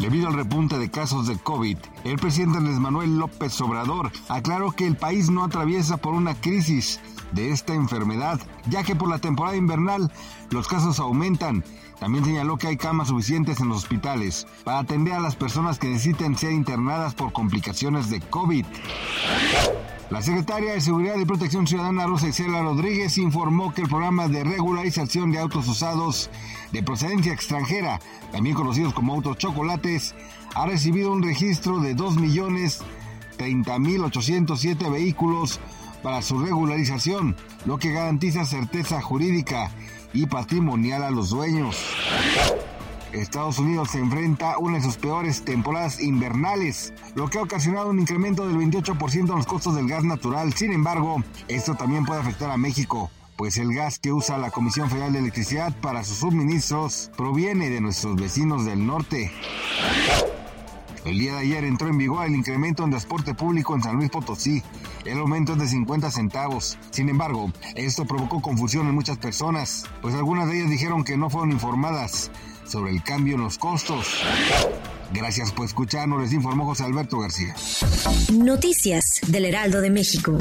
Debido al repunte de casos de COVID, el presidente Andrés Manuel López Obrador aclaró que el país no atraviesa por una crisis de esta enfermedad, ya que por la temporada invernal los casos aumentan. También señaló que hay camas suficientes en los hospitales para atender a las personas que necesiten ser internadas por complicaciones de COVID. La secretaria de Seguridad y Protección Ciudadana Rosa Isela Rodríguez informó que el programa de regularización de autos usados de procedencia extranjera, también conocidos como autos chocolates, ha recibido un registro de 2.030.807 vehículos para su regularización, lo que garantiza certeza jurídica y patrimonial a los dueños. Estados Unidos se enfrenta a una de sus peores temporadas invernales, lo que ha ocasionado un incremento del 28% en los costos del gas natural. Sin embargo, esto también puede afectar a México, pues el gas que usa la Comisión Federal de Electricidad para sus suministros proviene de nuestros vecinos del norte. El día de ayer entró en vigor el incremento en transporte público en San Luis Potosí. El aumento es de 50 centavos. Sin embargo, esto provocó confusión en muchas personas, pues algunas de ellas dijeron que no fueron informadas sobre el cambio en los costos. Gracias por escucharnos, les informó José Alberto García. Noticias del Heraldo de México.